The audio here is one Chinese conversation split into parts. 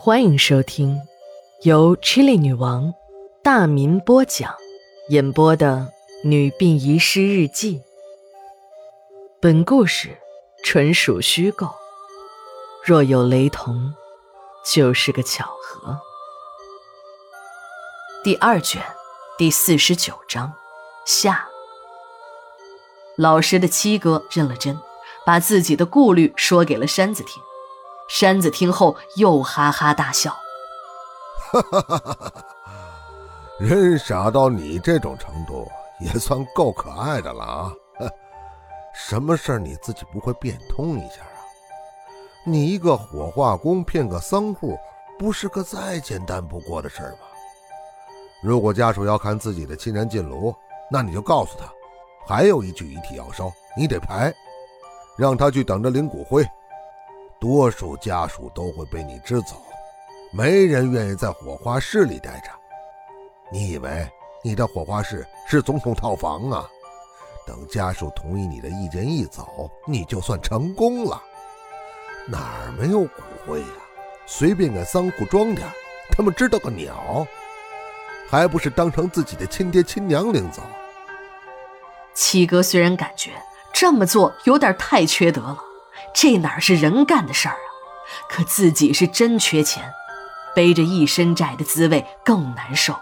欢迎收听由 Chili 女王大民播讲、演播的《女病遗失日记》。本故事纯属虚构，若有雷同，就是个巧合。第二卷第四十九章下。老实的七哥认了真，把自己的顾虑说给了山子听。山子听后又哈哈大笑，哈哈哈哈哈！人傻到你这种程度，也算够可爱的了啊！什么事儿你自己不会变通一下啊？你一个火化工骗个丧户，不是个再简单不过的事儿吗？如果家属要看自己的亲人进炉，那你就告诉他，还有一具遗体要烧，你得排，让他去等着领骨灰。多数家属都会被你支走，没人愿意在火化室里待着。你以为你的火化室是总统套房啊？等家属同意你的意见一走，你就算成功了。哪儿没有骨灰呀？随便给仓库装点，他们知道个鸟？还不是当成自己的亲爹亲娘领走？七哥虽然感觉这么做有点太缺德了。这哪是人干的事儿啊！可自己是真缺钱，背着一身债的滋味更难受。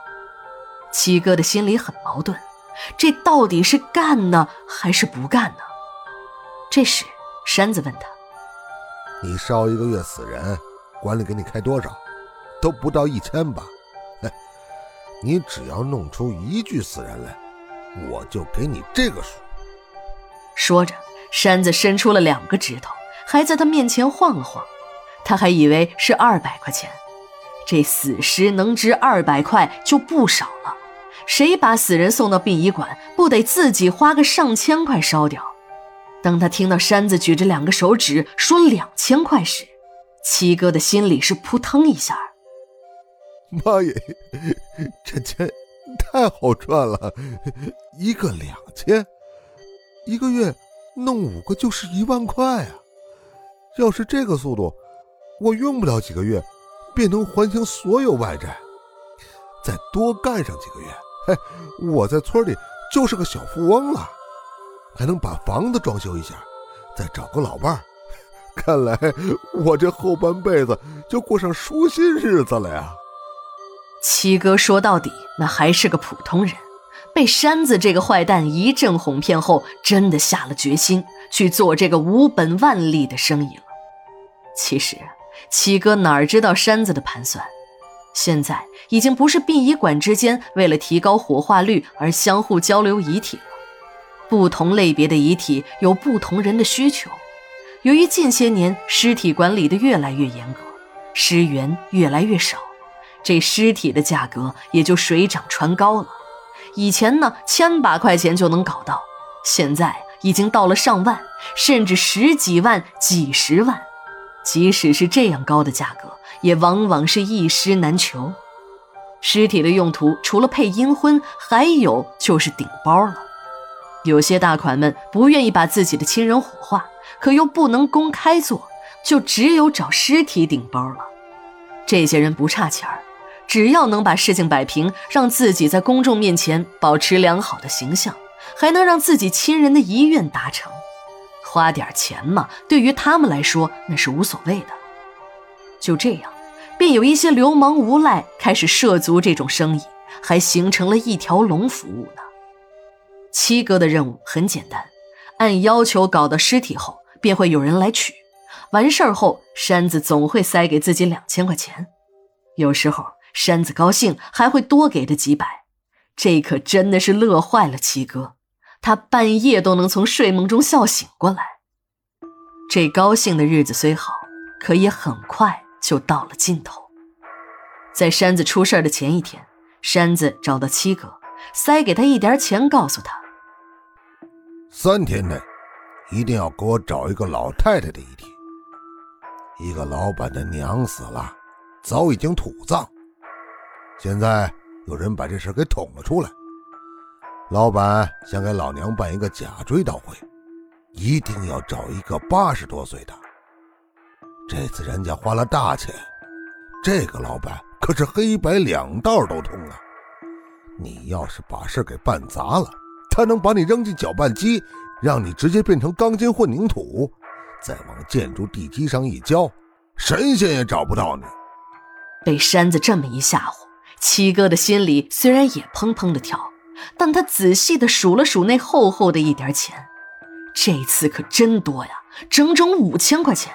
七哥的心里很矛盾，这到底是干呢，还是不干呢？这时，山子问他：“你烧一个月死人，管理给你开多少？都不到一千吧？哎，你只要弄出一具死人来，我就给你这个数。”说着。山子伸出了两个指头，还在他面前晃了晃。他还以为是二百块钱，这死尸能值二百块就不少了。谁把死人送到殡仪馆，不得自己花个上千块烧掉？当他听到山子举着两个手指说两千块时，七哥的心里是扑腾一下。妈耶，这钱太好赚了，一个两千，一个月。弄五个就是一万块啊！要是这个速度，我用不了几个月，便能还清所有外债。再多干上几个月，嘿，我在村里就是个小富翁了，还能把房子装修一下，再找个老伴儿。看来我这后半辈子就过上舒心日子了呀！七哥说到底，那还是个普通人。被山子这个坏蛋一阵哄骗后，真的下了决心去做这个无本万利的生意了。其实，七哥哪知道山子的盘算，现在已经不是殡仪馆之间为了提高火化率而相互交流遗体了。不同类别的遗体有不同人的需求。由于近些年尸体管理的越来越严格，尸源越来越少，这尸体的价格也就水涨船高了。以前呢，千把块钱就能搞到，现在已经到了上万，甚至十几万、几十万。即使是这样高的价格，也往往是一尸难求。尸体的用途除了配阴婚，还有就是顶包了。有些大款们不愿意把自己的亲人火化，可又不能公开做，就只有找尸体顶包了。这些人不差钱儿。只要能把事情摆平，让自己在公众面前保持良好的形象，还能让自己亲人的遗愿达成，花点钱嘛，对于他们来说那是无所谓的。就这样，便有一些流氓无赖开始涉足这种生意，还形成了一条龙服务呢。七哥的任务很简单，按要求搞到尸体后，便会有人来取。完事儿后，山子总会塞给自己两千块钱，有时候。山子高兴，还会多给他几百，这可真的是乐坏了七哥。他半夜都能从睡梦中笑醒过来。这高兴的日子虽好，可也很快就到了尽头。在山子出事的前一天，山子找到七哥，塞给他一点钱，告诉他：三天内一定要给我找一个老太太的遗体。一个老板的娘死了，早已经土葬。现在有人把这事给捅了出来，老板想给老娘办一个假追悼会，一定要找一个八十多岁的。这次人家花了大钱，这个老板可是黑白两道都通啊！你要是把事给办砸了，他能把你扔进搅拌机，让你直接变成钢筋混凝土，再往建筑地基上一浇，神仙也找不到你。被山子这么一吓唬，七哥的心里虽然也砰砰的跳，但他仔细的数了数那厚厚的一点钱，这次可真多呀，整整五千块钱。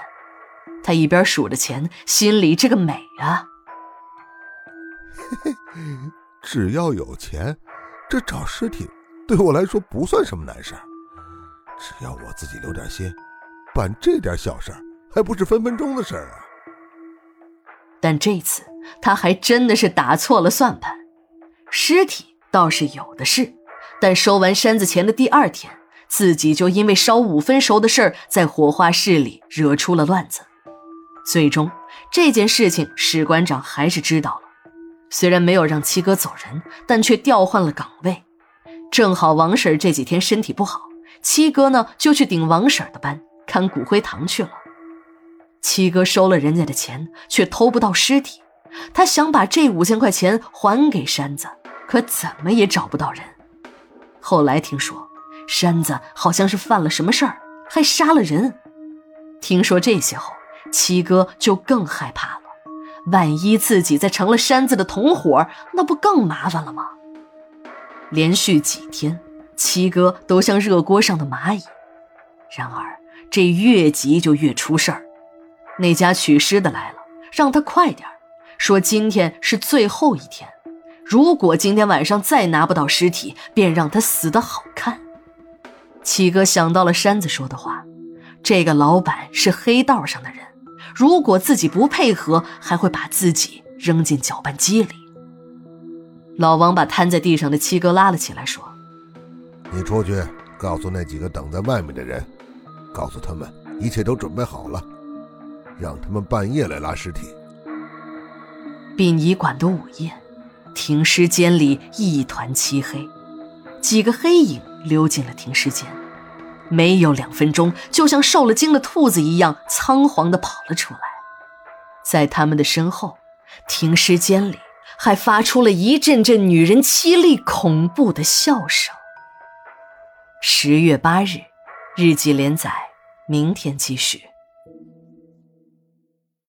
他一边数着钱，心里这个美啊！嘿嘿，只要有钱，这找尸体对我来说不算什么难事只要我自己留点心，办这点小事还不是分分钟的事啊！但这次他还真的是打错了算盘，尸体倒是有的是，但收完山子钱的第二天，自己就因为烧五分熟的事儿，在火化室里惹出了乱子。最终，这件事情史馆长还是知道了。虽然没有让七哥走人，但却调换了岗位。正好王婶这几天身体不好，七哥呢就去顶王婶的班，看骨灰堂去了。七哥收了人家的钱，却偷不到尸体。他想把这五千块钱还给山子，可怎么也找不到人。后来听说，山子好像是犯了什么事儿，还杀了人。听说这些后。七哥就更害怕了，万一自己再成了山子的同伙，那不更麻烦了吗？连续几天，七哥都像热锅上的蚂蚁。然而，这越急就越出事儿。那家取尸的来了，让他快点说今天是最后一天，如果今天晚上再拿不到尸体，便让他死的好看。七哥想到了山子说的话，这个老板是黑道上的人。如果自己不配合，还会把自己扔进搅拌机里。老王把瘫在地上的七哥拉了起来，说：“你出去告诉那几个等在外面的人，告诉他们一切都准备好了，让他们半夜来拉尸体。”殡仪馆的午夜，停尸间里一团漆黑，几个黑影溜进了停尸间。没有两分钟，就像受了惊的兔子一样仓皇地跑了出来。在他们的身后，停尸间里还发出了一阵阵女人凄厉恐怖的笑声。十月八日，日记连载，明天继续。